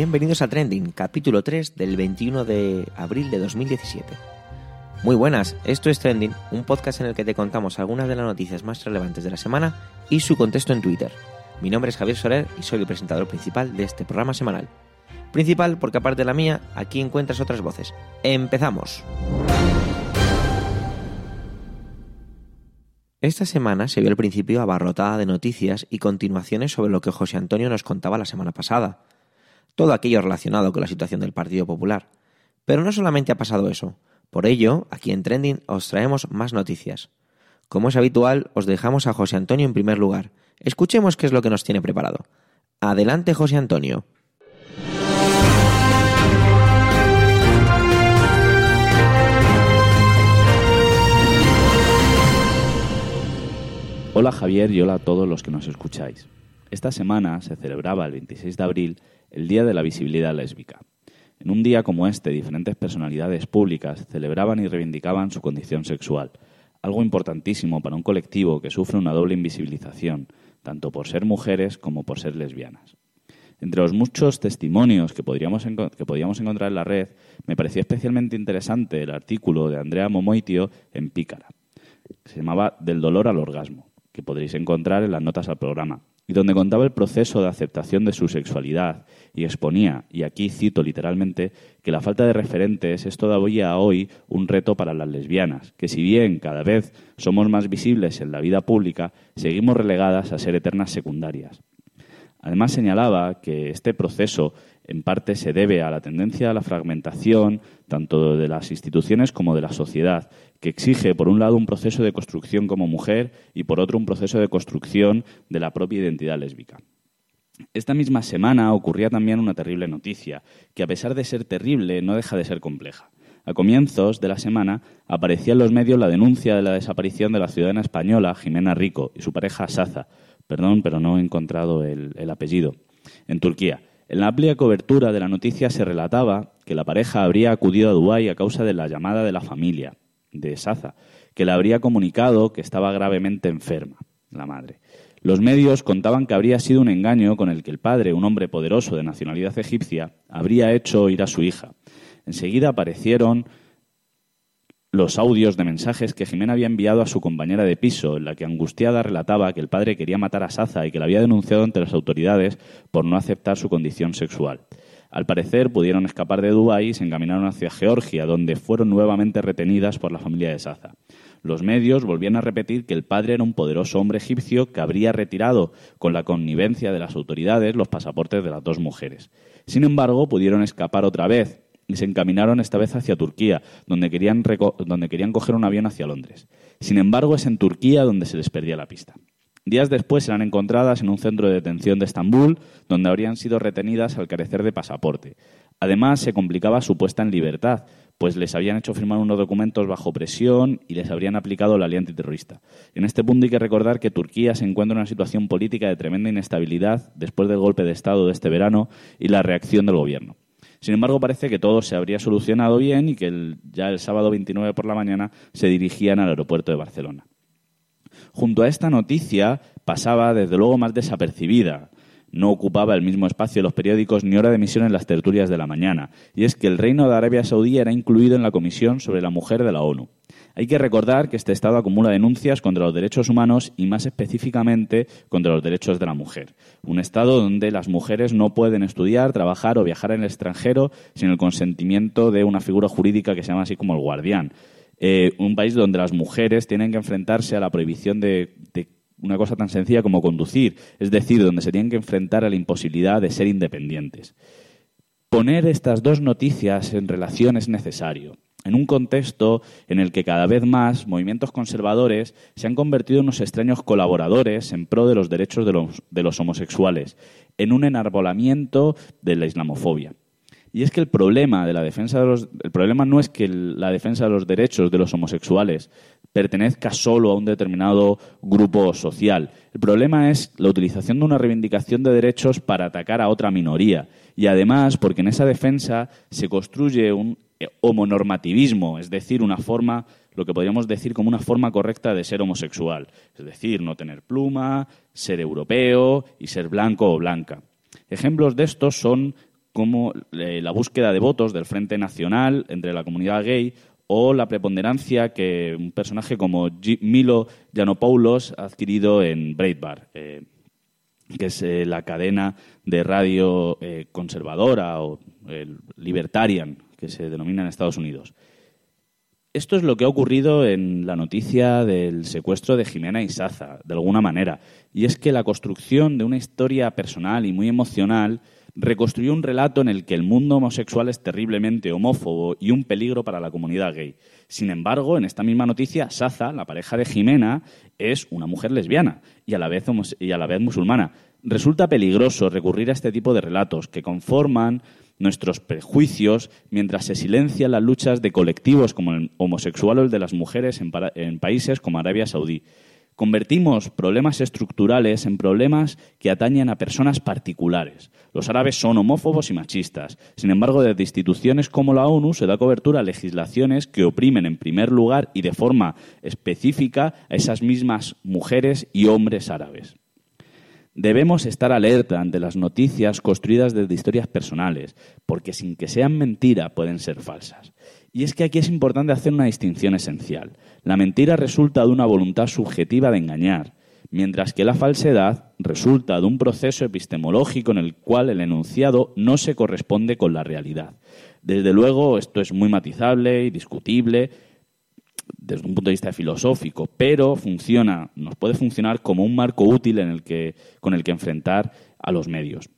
Bienvenidos a Trending, capítulo 3 del 21 de abril de 2017. Muy buenas, esto es Trending, un podcast en el que te contamos algunas de las noticias más relevantes de la semana y su contexto en Twitter. Mi nombre es Javier Soler y soy el presentador principal de este programa semanal. Principal porque aparte de la mía, aquí encuentras otras voces. ¡Empezamos! Esta semana se vio al principio abarrotada de noticias y continuaciones sobre lo que José Antonio nos contaba la semana pasada. Todo aquello relacionado con la situación del Partido Popular. Pero no solamente ha pasado eso. Por ello, aquí en Trending os traemos más noticias. Como es habitual, os dejamos a José Antonio en primer lugar. Escuchemos qué es lo que nos tiene preparado. Adelante, José Antonio. Hola Javier y hola a todos los que nos escucháis. Esta semana se celebraba el 26 de abril el Día de la Visibilidad Lésbica. En un día como este, diferentes personalidades públicas celebraban y reivindicaban su condición sexual, algo importantísimo para un colectivo que sufre una doble invisibilización, tanto por ser mujeres como por ser lesbianas. Entre los muchos testimonios que, podríamos que podíamos encontrar en la red, me pareció especialmente interesante el artículo de Andrea Momoitio en Pícara, que se llamaba Del dolor al orgasmo que podréis encontrar en las notas al programa, y donde contaba el proceso de aceptación de su sexualidad y exponía, y aquí cito literalmente, que la falta de referentes es todavía hoy un reto para las lesbianas, que si bien cada vez somos más visibles en la vida pública, seguimos relegadas a ser eternas secundarias. Además señalaba que este proceso en parte se debe a la tendencia a la fragmentación tanto de las instituciones como de la sociedad, que exige, por un lado, un proceso de construcción como mujer y, por otro, un proceso de construcción de la propia identidad lésbica. Esta misma semana ocurría también una terrible noticia, que a pesar de ser terrible, no deja de ser compleja. A comienzos de la semana aparecía en los medios la denuncia de la desaparición de la ciudadana española Jimena Rico y su pareja Saza, perdón, pero no he encontrado el, el apellido, en Turquía. En la amplia cobertura de la noticia se relataba que la pareja habría acudido a Dubái a causa de la llamada de la familia, de Saza, que le habría comunicado que estaba gravemente enferma, la madre. Los medios contaban que habría sido un engaño con el que el padre, un hombre poderoso de nacionalidad egipcia, habría hecho ir a su hija. Enseguida aparecieron los audios de mensajes que Jimena había enviado a su compañera de piso, en la que angustiada relataba que el padre quería matar a Saza y que la había denunciado ante las autoridades por no aceptar su condición sexual. Al parecer pudieron escapar de Dubái y se encaminaron hacia Georgia, donde fueron nuevamente retenidas por la familia de Saza. Los medios volvían a repetir que el padre era un poderoso hombre egipcio que habría retirado, con la connivencia de las autoridades, los pasaportes de las dos mujeres. Sin embargo, pudieron escapar otra vez, se encaminaron esta vez hacia Turquía, donde querían, donde querían coger un avión hacia Londres. Sin embargo, es en Turquía donde se les perdía la pista. Días después serán encontradas en un centro de detención de Estambul, donde habrían sido retenidas al carecer de pasaporte. Además, se complicaba su puesta en libertad, pues les habían hecho firmar unos documentos bajo presión y les habrían aplicado la ley antiterrorista. En este punto hay que recordar que Turquía se encuentra en una situación política de tremenda inestabilidad después del golpe de Estado de este verano y la reacción del gobierno. Sin embargo, parece que todo se habría solucionado bien y que ya el sábado 29 por la mañana se dirigían al aeropuerto de Barcelona. Junto a esta noticia pasaba, desde luego, más desapercibida. No ocupaba el mismo espacio en los periódicos ni hora de emisión en las tertulias de la mañana, y es que el Reino de Arabia Saudí era incluido en la Comisión sobre la Mujer de la ONU. Hay que recordar que este Estado acumula denuncias contra los derechos humanos y más específicamente contra los derechos de la mujer. Un Estado donde las mujeres no pueden estudiar, trabajar o viajar en el extranjero sin el consentimiento de una figura jurídica que se llama así como el guardián. Eh, un país donde las mujeres tienen que enfrentarse a la prohibición de, de una cosa tan sencilla como conducir, es decir, donde se tienen que enfrentar a la imposibilidad de ser independientes. Poner estas dos noticias en relación es necesario en un contexto en el que cada vez más movimientos conservadores se han convertido en unos extraños colaboradores en pro de los derechos de los, homosexuales, en un enarbolamiento de la islamofobia. Y es que el problema de la defensa de los, el problema no es que la defensa de los derechos de los homosexuales pertenezca solo a un determinado grupo social. El problema es la utilización de una reivindicación de derechos para atacar a otra minoría. Y además, porque en esa defensa se construye un homonormativismo, es decir, una forma, lo que podríamos decir como una forma correcta de ser homosexual, es decir, no tener pluma, ser europeo y ser blanco o blanca. Ejemplos de estos son como eh, la búsqueda de votos del Frente Nacional entre la comunidad gay o la preponderancia que un personaje como Milo Yiannopoulos ha adquirido en Breitbart, eh, que es eh, la cadena de radio conservadora o libertarian que se denomina en Estados Unidos. Esto es lo que ha ocurrido en la noticia del secuestro de Jimena Isaza, de alguna manera. Y es que la construcción de una historia personal y muy emocional reconstruyó un relato en el que el mundo homosexual es terriblemente homófobo y un peligro para la comunidad gay. Sin embargo, en esta misma noticia, Saza, la pareja de Jimena, es una mujer lesbiana y a la vez, y a la vez musulmana. Resulta peligroso recurrir a este tipo de relatos que conforman nuestros prejuicios mientras se silencian las luchas de colectivos como el homosexual o el de las mujeres en países como Arabia Saudí. Convertimos problemas estructurales en problemas que atañen a personas particulares. Los árabes son homófobos y machistas. Sin embargo, desde instituciones como la ONU se da cobertura a legislaciones que oprimen en primer lugar y de forma específica a esas mismas mujeres y hombres árabes. Debemos estar alerta ante las noticias construidas desde historias personales, porque sin que sean mentira pueden ser falsas. Y es que aquí es importante hacer una distinción esencial. La mentira resulta de una voluntad subjetiva de engañar, mientras que la falsedad resulta de un proceso epistemológico en el cual el enunciado no se corresponde con la realidad. Desde luego, esto es muy matizable y discutible desde un punto de vista filosófico, pero funciona, nos puede funcionar como un marco útil en el que, con el que enfrentar a los medios.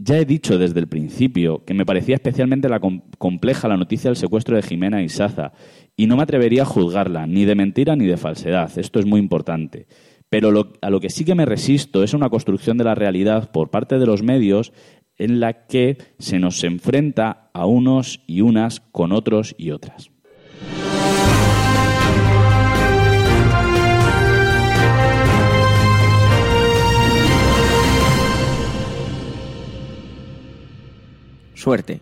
Ya he dicho desde el principio que me parecía especialmente compleja la noticia del secuestro de Jimena y Saza, y no me atrevería a juzgarla, ni de mentira ni de falsedad. Esto es muy importante. Pero a lo que sí que me resisto es una construcción de la realidad por parte de los medios en la que se nos enfrenta a unos y unas con otros y otras. Suerte.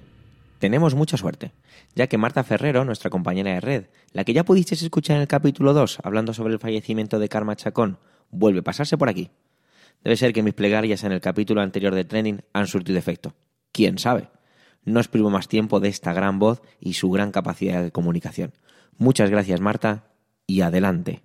Tenemos mucha suerte, ya que Marta Ferrero, nuestra compañera de red, la que ya pudisteis escuchar en el capítulo 2 hablando sobre el fallecimiento de Karma Chacón, vuelve a pasarse por aquí. Debe ser que mis plegarias en el capítulo anterior de Training han surtido efecto. ¿Quién sabe? No os privo más tiempo de esta gran voz y su gran capacidad de comunicación. Muchas gracias Marta y adelante.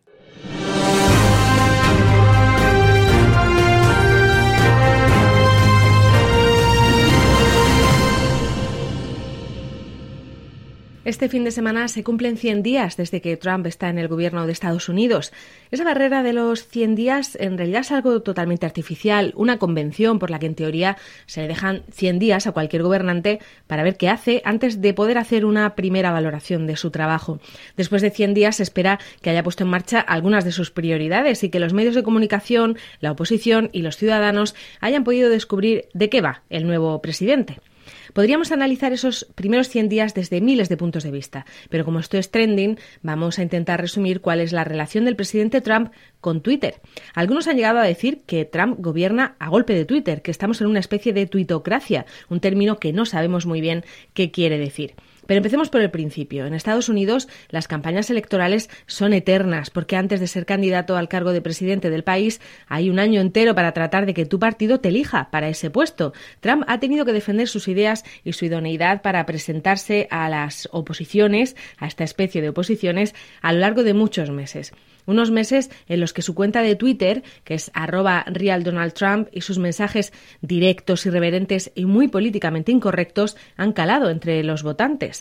Este fin de semana se cumplen 100 días desde que Trump está en el gobierno de Estados Unidos. Esa barrera de los 100 días en realidad es algo totalmente artificial, una convención por la que en teoría se le dejan 100 días a cualquier gobernante para ver qué hace antes de poder hacer una primera valoración de su trabajo. Después de 100 días se espera que haya puesto en marcha algunas de sus prioridades y que los medios de comunicación, la oposición y los ciudadanos hayan podido descubrir de qué va el nuevo presidente. Podríamos analizar esos primeros 100 días desde miles de puntos de vista, pero como esto es trending, vamos a intentar resumir cuál es la relación del presidente Trump con Twitter. Algunos han llegado a decir que Trump gobierna a golpe de Twitter, que estamos en una especie de tuitocracia, un término que no sabemos muy bien qué quiere decir. Pero empecemos por el principio. En Estados Unidos las campañas electorales son eternas porque antes de ser candidato al cargo de presidente del país hay un año entero para tratar de que tu partido te elija para ese puesto. Trump ha tenido que defender sus ideas y su idoneidad para presentarse a las oposiciones, a esta especie de oposiciones, a lo largo de muchos meses. Unos meses en los que su cuenta de Twitter, que es arroba real Donald Trump, y sus mensajes directos, irreverentes y muy políticamente incorrectos han calado entre los votantes.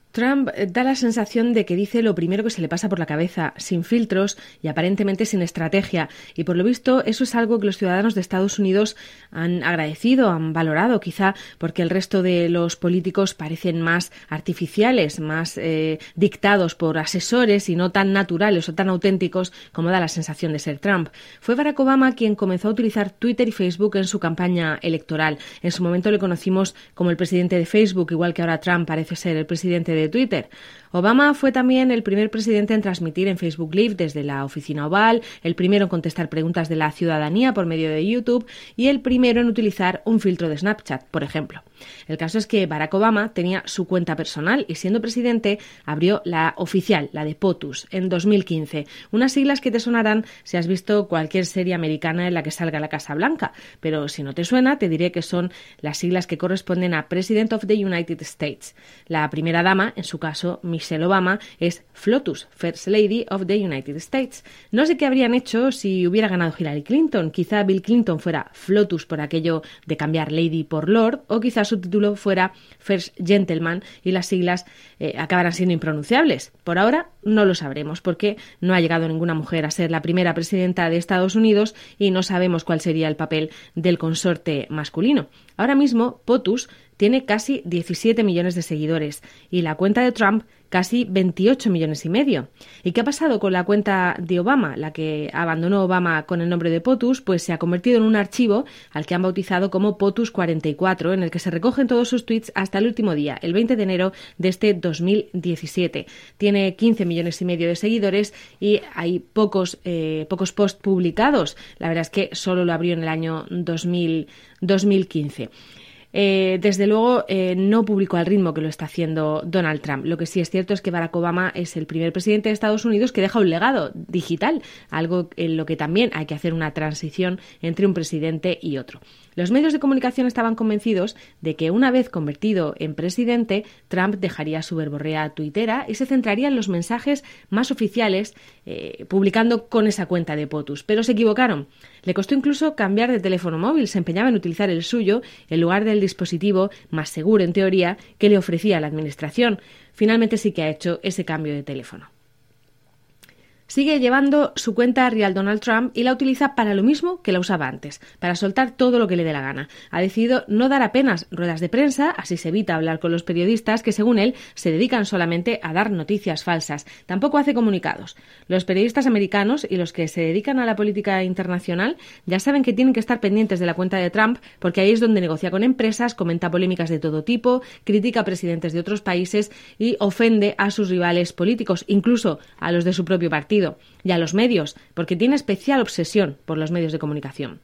Trump eh, da la sensación de que dice lo primero que se le pasa por la cabeza, sin filtros y aparentemente sin estrategia, y por lo visto eso es algo que los ciudadanos de Estados Unidos han agradecido, han valorado, quizá porque el resto de los políticos parecen más artificiales, más eh, dictados por asesores y no tan naturales o tan auténticos como da la sensación de ser Trump. Fue Barack Obama quien comenzó a utilizar Twitter y Facebook en su campaña electoral. En su momento le conocimos como el presidente de Facebook, igual que ahora Trump parece ser el presidente de de Twitter. Obama fue también el primer presidente en transmitir en Facebook Live desde la oficina oval, el primero en contestar preguntas de la ciudadanía por medio de YouTube y el primero en utilizar un filtro de Snapchat, por ejemplo. El caso es que Barack Obama tenía su cuenta personal y siendo presidente abrió la oficial, la de POTUS, en 2015, unas siglas que te sonarán si has visto cualquier serie americana en la que salga la Casa Blanca, pero si no te suena te diré que son las siglas que corresponden a President of the United States. La primera dama, en su caso Michelle Obama, es FLOTUS, First Lady of the United States. No sé qué habrían hecho si hubiera ganado Hillary Clinton. Quizá Bill Clinton fuera FLOTUS por aquello de cambiar Lady por Lord, o quizás su título fuera First Gentleman y las siglas eh, acabarán siendo impronunciables. Por ahora no lo sabremos porque no ha llegado ninguna mujer a ser la primera presidenta de Estados Unidos y no sabemos cuál sería el papel del consorte masculino. Ahora mismo, POTUS tiene casi 17 millones de seguidores y la cuenta de Trump casi 28 millones y medio. ¿Y qué ha pasado con la cuenta de Obama, la que abandonó Obama con el nombre de POTUS? Pues se ha convertido en un archivo al que han bautizado como POTUS 44, en el que se recogen todos sus tweets hasta el último día, el 20 de enero de este 2017. Tiene 15 millones y medio de seguidores y hay pocos, eh, pocos posts publicados. La verdad es que solo lo abrió en el año 2000, 2015. Eh, desde luego eh, no publicó al ritmo que lo está haciendo Donald Trump. Lo que sí es cierto es que Barack Obama es el primer presidente de Estados Unidos que deja un legado digital, algo en lo que también hay que hacer una transición entre un presidente y otro. Los medios de comunicación estaban convencidos de que una vez convertido en presidente, Trump dejaría su verborrea tuitera y se centraría en los mensajes más oficiales, eh, publicando con esa cuenta de POTUS. Pero se equivocaron. Le costó incluso cambiar de teléfono móvil, se empeñaba en utilizar el suyo en lugar del dispositivo más seguro, en teoría, que le ofrecía la Administración. Finalmente sí que ha hecho ese cambio de teléfono. Sigue llevando su cuenta Real Donald Trump y la utiliza para lo mismo que la usaba antes, para soltar todo lo que le dé la gana. Ha decidido no dar apenas ruedas de prensa, así se evita hablar con los periodistas que, según él, se dedican solamente a dar noticias falsas. Tampoco hace comunicados. Los periodistas americanos y los que se dedican a la política internacional ya saben que tienen que estar pendientes de la cuenta de Trump porque ahí es donde negocia con empresas, comenta polémicas de todo tipo, critica a presidentes de otros países y ofende a sus rivales políticos, incluso a los de su propio partido y a los medios, porque tiene especial obsesión por los medios de comunicación.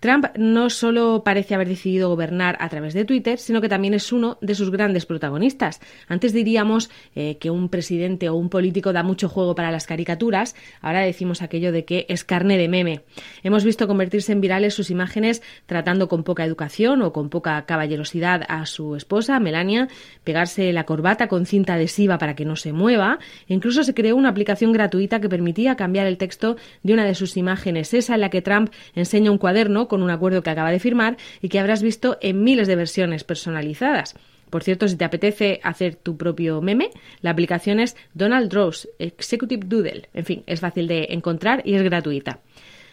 Trump no solo parece haber decidido gobernar a través de Twitter, sino que también es uno de sus grandes protagonistas. Antes diríamos eh, que un presidente o un político da mucho juego para las caricaturas, ahora decimos aquello de que es carne de meme. Hemos visto convertirse en virales sus imágenes tratando con poca educación o con poca caballerosidad a su esposa, Melania, pegarse la corbata con cinta adhesiva para que no se mueva. incluso se creó una aplicación gratuita que permitía cambiar el texto de una de sus imágenes, esa en la que Trump enseña un cuaderno con un acuerdo que acaba de firmar y que habrás visto en miles de versiones personalizadas. Por cierto, si te apetece hacer tu propio meme, la aplicación es Donald Rose Executive Doodle. En fin, es fácil de encontrar y es gratuita.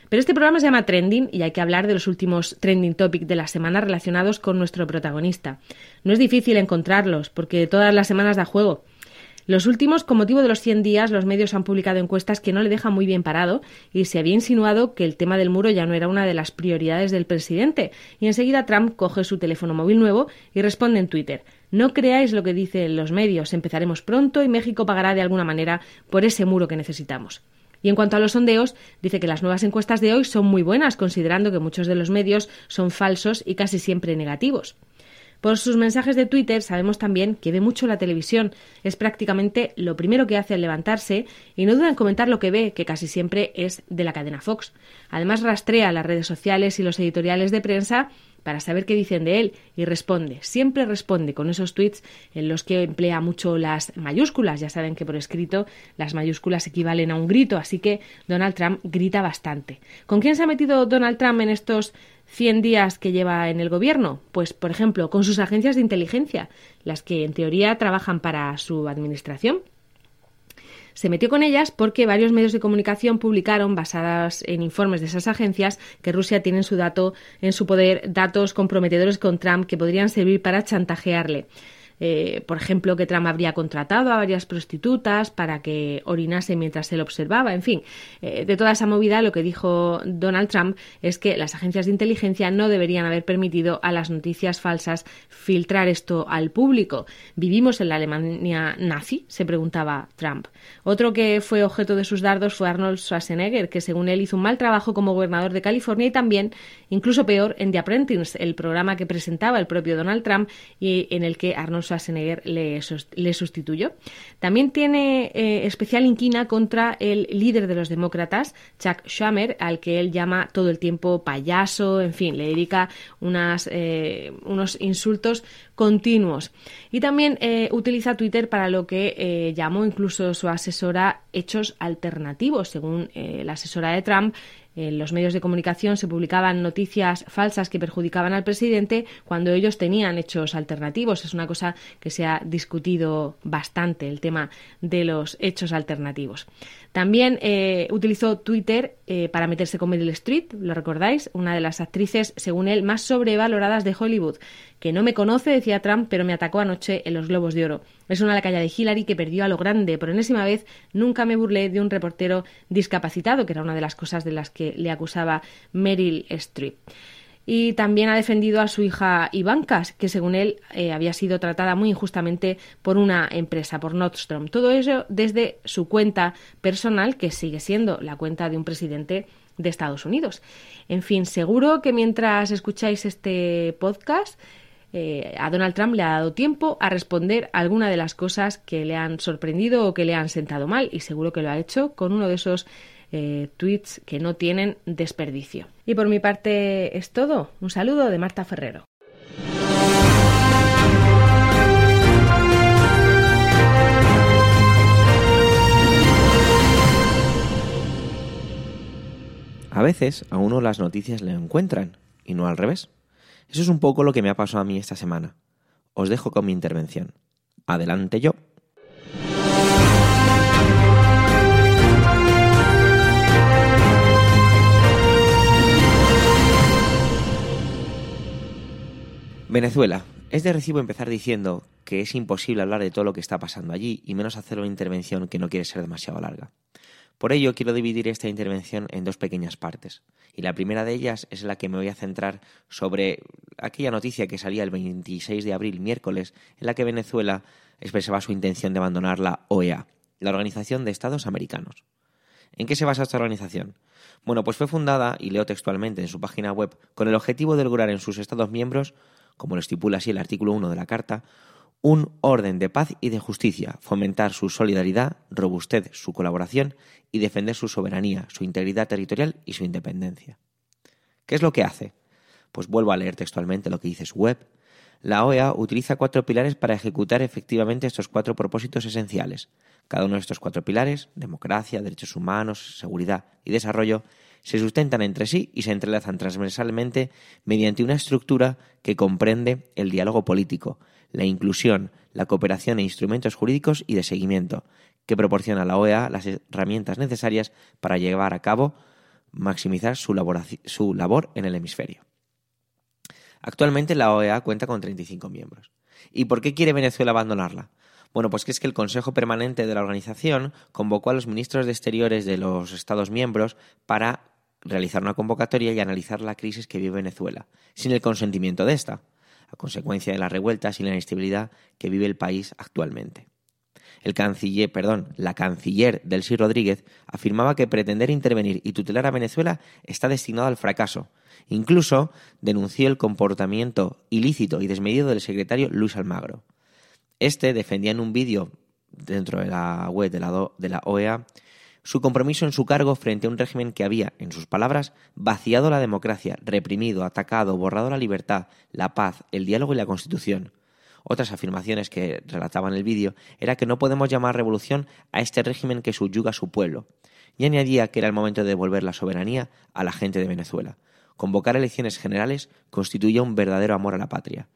Pero este programa se llama Trending y hay que hablar de los últimos trending topics de la semana relacionados con nuestro protagonista. No es difícil encontrarlos porque todas las semanas da juego. Los últimos, con motivo de los 100 días, los medios han publicado encuestas que no le dejan muy bien parado y se había insinuado que el tema del muro ya no era una de las prioridades del presidente. Y enseguida Trump coge su teléfono móvil nuevo y responde en Twitter. No creáis lo que dicen los medios, empezaremos pronto y México pagará de alguna manera por ese muro que necesitamos. Y en cuanto a los sondeos, dice que las nuevas encuestas de hoy son muy buenas, considerando que muchos de los medios son falsos y casi siempre negativos. Por sus mensajes de Twitter sabemos también que ve mucho la televisión. Es prácticamente lo primero que hace al levantarse y no duda en comentar lo que ve, que casi siempre es de la cadena Fox. Además rastrea las redes sociales y los editoriales de prensa para saber qué dicen de él y responde, siempre responde con esos tweets en los que emplea mucho las mayúsculas. Ya saben que por escrito las mayúsculas equivalen a un grito, así que Donald Trump grita bastante. ¿Con quién se ha metido Donald Trump en estos 100 días que lleva en el gobierno? Pues, por ejemplo, con sus agencias de inteligencia, las que en teoría trabajan para su administración. Se metió con ellas porque varios medios de comunicación publicaron, basadas en informes de esas agencias, que Rusia tiene en su, dato, en su poder datos comprometedores con Trump que podrían servir para chantajearle. Eh, por ejemplo, que Trump habría contratado a varias prostitutas para que orinase mientras él observaba, en fin, eh, de toda esa movida lo que dijo Donald Trump es que las agencias de inteligencia no deberían haber permitido a las noticias falsas filtrar esto al público. ¿Vivimos en la Alemania nazi? se preguntaba Trump. Otro que fue objeto de sus dardos fue Arnold Schwarzenegger, que según él hizo un mal trabajo como gobernador de California y también, incluso peor, en The Apprentice, el programa que presentaba el propio Donald Trump y en el que Arnold Schwarzenegger le, sustituyó. También tiene eh, especial inquina contra el líder de los demócratas, Chuck Schumer, al que él llama todo el tiempo payaso, en fin, le dedica unas, eh, unos insultos continuos. Y también eh, utiliza Twitter para lo que llamó incluso su asesora hechos alternativos. Según la asesora de Trump, en los medios de comunicación se publicaban noticias falsas que perjudicaban al presidente cuando ellos tenían hechos alternativos. Es una cosa que se ha discutido bastante, el tema de los hechos alternativos. También eh, utilizó Twitter eh, para meterse con Meryl Streep, ¿lo recordáis? Una de las actrices, según él, más sobrevaloradas de Hollywood, que no me conoce, decía Trump, pero me atacó anoche en los Globos de Oro. Es una lacaya de Hillary que perdió a lo grande. Por enésima vez, nunca me burlé de un reportero discapacitado, que era una de las cosas de las que le acusaba Meryl Streep y también ha defendido a su hija Ivanka, que según él eh, había sido tratada muy injustamente por una empresa, por Nordstrom. Todo ello desde su cuenta personal, que sigue siendo la cuenta de un presidente de Estados Unidos. En fin, seguro que mientras escucháis este podcast, eh, a Donald Trump le ha dado tiempo a responder alguna de las cosas que le han sorprendido o que le han sentado mal, y seguro que lo ha hecho con uno de esos eh, tweets que no tienen desperdicio. Y por mi parte es todo. Un saludo de Marta Ferrero. A veces a uno las noticias le encuentran y no al revés. Eso es un poco lo que me ha pasado a mí esta semana. Os dejo con mi intervención. Adelante yo. Venezuela. Es de recibo empezar diciendo que es imposible hablar de todo lo que está pasando allí y menos hacer una intervención que no quiere ser demasiado larga. Por ello quiero dividir esta intervención en dos pequeñas partes. Y la primera de ellas es la que me voy a centrar sobre aquella noticia que salía el 26 de abril, miércoles, en la que Venezuela expresaba su intención de abandonar la OEA, la Organización de Estados Americanos. ¿En qué se basa esta organización? Bueno, pues fue fundada, y leo textualmente en su página web, con el objetivo de lograr en sus Estados miembros como lo estipula así el artículo 1 de la Carta, un orden de paz y de justicia, fomentar su solidaridad, robustez su colaboración y defender su soberanía, su integridad territorial y su independencia. ¿Qué es lo que hace? Pues vuelvo a leer textualmente lo que dice su web. La OEA utiliza cuatro pilares para ejecutar efectivamente estos cuatro propósitos esenciales. Cada uno de estos cuatro pilares, democracia, derechos humanos, seguridad y desarrollo, se sustentan entre sí y se entrelazan transversalmente mediante una estructura que comprende el diálogo político, la inclusión, la cooperación e instrumentos jurídicos y de seguimiento, que proporciona a la OEA las herramientas necesarias para llevar a cabo, maximizar su labor, en el hemisferio. Actualmente la OEA cuenta con 35 miembros. ¿Y por qué quiere Venezuela abandonarla? Bueno, pues que es que el Consejo Permanente de la organización convocó a los ministros de Exteriores de los Estados miembros para realizar una convocatoria y analizar la crisis que vive Venezuela, sin el consentimiento de esta, a consecuencia de las revueltas y la inestabilidad que vive el país actualmente. El canciller, perdón, la canciller Delcy Rodríguez afirmaba que pretender intervenir y tutelar a Venezuela está destinado al fracaso. Incluso denunció el comportamiento ilícito y desmedido del secretario Luis Almagro. Este defendía en un vídeo dentro de la web de la, de la OEA su compromiso en su cargo frente a un régimen que había, en sus palabras, vaciado la democracia, reprimido, atacado, borrado la libertad, la paz, el diálogo y la Constitución. Otras afirmaciones que relataban el vídeo era que no podemos llamar revolución a este régimen que subyuga a su pueblo, y añadía que era el momento de devolver la soberanía a la gente de Venezuela. Convocar elecciones generales constituye un verdadero amor a la patria,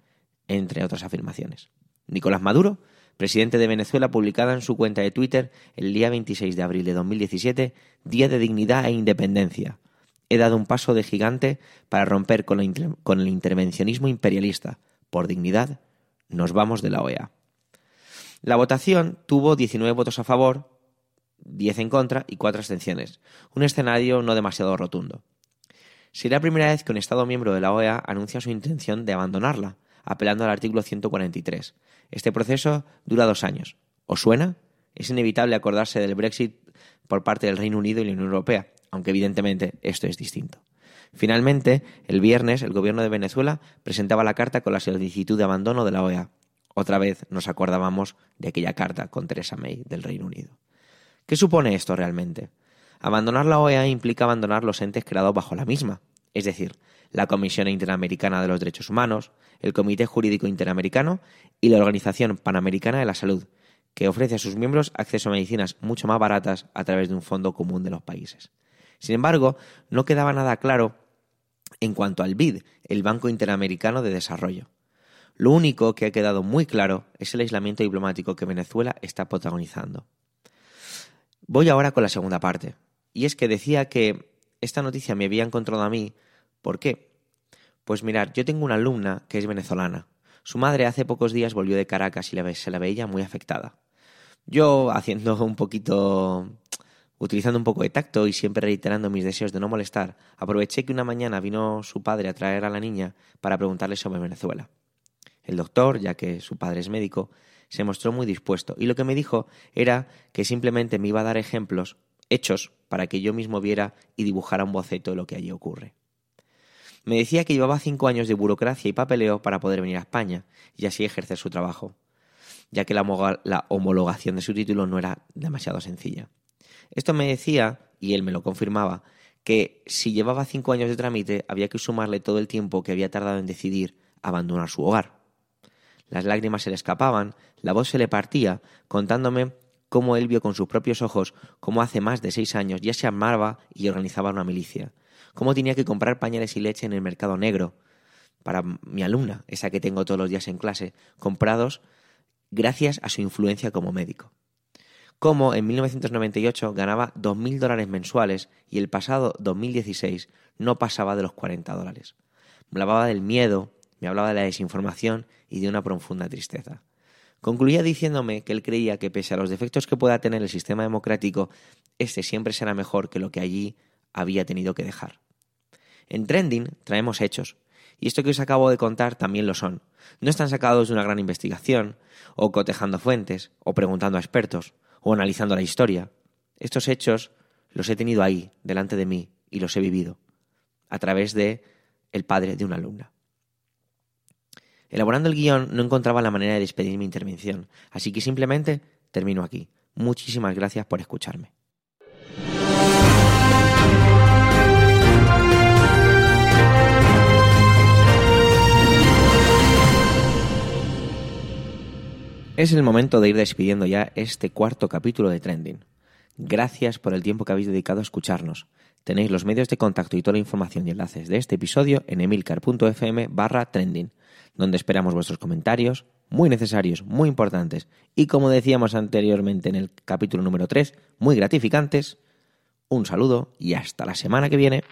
entre otras afirmaciones. Nicolás Maduro presidente de Venezuela, publicada en su cuenta de Twitter el día 26 de abril de 2017, Día de Dignidad e Independencia. He dado un paso de gigante para romper con, el intervencionismo imperialista. Por dignidad, Nos vamos de la OEA. La votación tuvo 19 votos a favor, 10 en contra y 4 abstenciones. Un escenario no demasiado rotundo. Será la primera vez que un Estado miembro de la OEA anuncia su intención de abandonarla, apelando al artículo 143. Este proceso dura dos años. ¿Os suena? Es inevitable acordarse del Brexit por parte del Reino Unido y la Unión Europea, aunque evidentemente esto es distinto. Finalmente, el viernes, el gobierno de Venezuela presentaba la carta con la solicitud de abandono de la OEA. Otra vez nos acordábamos de aquella carta con Theresa May del Reino Unido. ¿Qué supone esto realmente? Abandonar la OEA implica abandonar los entes creados bajo la misma, es decir, la Comisión Interamericana de los Derechos Humanos, el Comité Jurídico Interamericano y la Organización Panamericana de la Salud, que ofrece a sus miembros acceso a medicinas mucho más baratas a través de un fondo común de los países. Sin embargo, no quedaba nada claro en cuanto al BID, el Banco Interamericano de Desarrollo. Lo único que ha quedado muy claro es el aislamiento diplomático que Venezuela está protagonizando. Voy ahora con la segunda parte, y es que decía que esta noticia me había encontrado a mí. ¿Por qué? Pues mirar, yo tengo una alumna que es venezolana. Su madre hace pocos días volvió de Caracas y se la veía muy afectada. Yo, haciendo un poquito Utilizando un poco de tacto y siempre reiterando mis deseos de no molestar, aproveché que una mañana vino su padre a traer a la niña para preguntarle sobre Venezuela. El doctor, ya que su padre es médico, se mostró muy dispuesto y lo que me dijo era que simplemente me iba a dar ejemplos, hechos, para que yo mismo viera y dibujara un boceto de lo que allí ocurre. Me decía que llevaba cinco años de burocracia y papeleo para poder venir a España y así ejercer su trabajo, ya que la, homologación de su título no era demasiado sencilla. Esto me decía, y él me lo confirmaba, que si llevaba cinco años de trámite había que sumarle todo el tiempo que había tardado en decidir abandonar su hogar. Las lágrimas se le escapaban, la voz se le partía, contándome cómo él vio con sus propios ojos cómo hace más de seis años ya se armaba y organizaba una milicia, cómo tenía que comprar pañales y leche en el mercado negro, para mi alumna, esa que tengo todos los días en clase, comprados gracias a su influencia como médico cómo en 1998 ganaba 2.000 dólares mensuales y el pasado 2016 no pasaba de los 40 dólares. Me hablaba del miedo, me hablaba de la desinformación y de una profunda tristeza. Concluía diciéndome que él creía que pese a los defectos que pueda tener el sistema democrático, este siempre será mejor que lo que allí había tenido que dejar. En Trending traemos hechos, y esto que os acabo de contar también lo son. No están sacados de una gran investigación, o cotejando fuentes, o preguntando a expertos o analizando la historia. Estos hechos los he tenido ahí, delante de mí, y los he vivido, a través de el padre de una alumna. Elaborando el guion no encontraba la manera de despedir mi intervención, así que simplemente termino aquí. Muchísimas gracias por escucharme. Es el momento de ir despidiendo ya este cuarto capítulo de Trending. Gracias por el tiempo que habéis dedicado a escucharnos. Tenéis los medios de contacto y toda la información y enlaces de este episodio en emilcar.fm barra trending, donde esperamos vuestros comentarios, muy necesarios, muy importantes y como decíamos anteriormente en el capítulo número 3, muy gratificantes. Un saludo y hasta la semana que viene.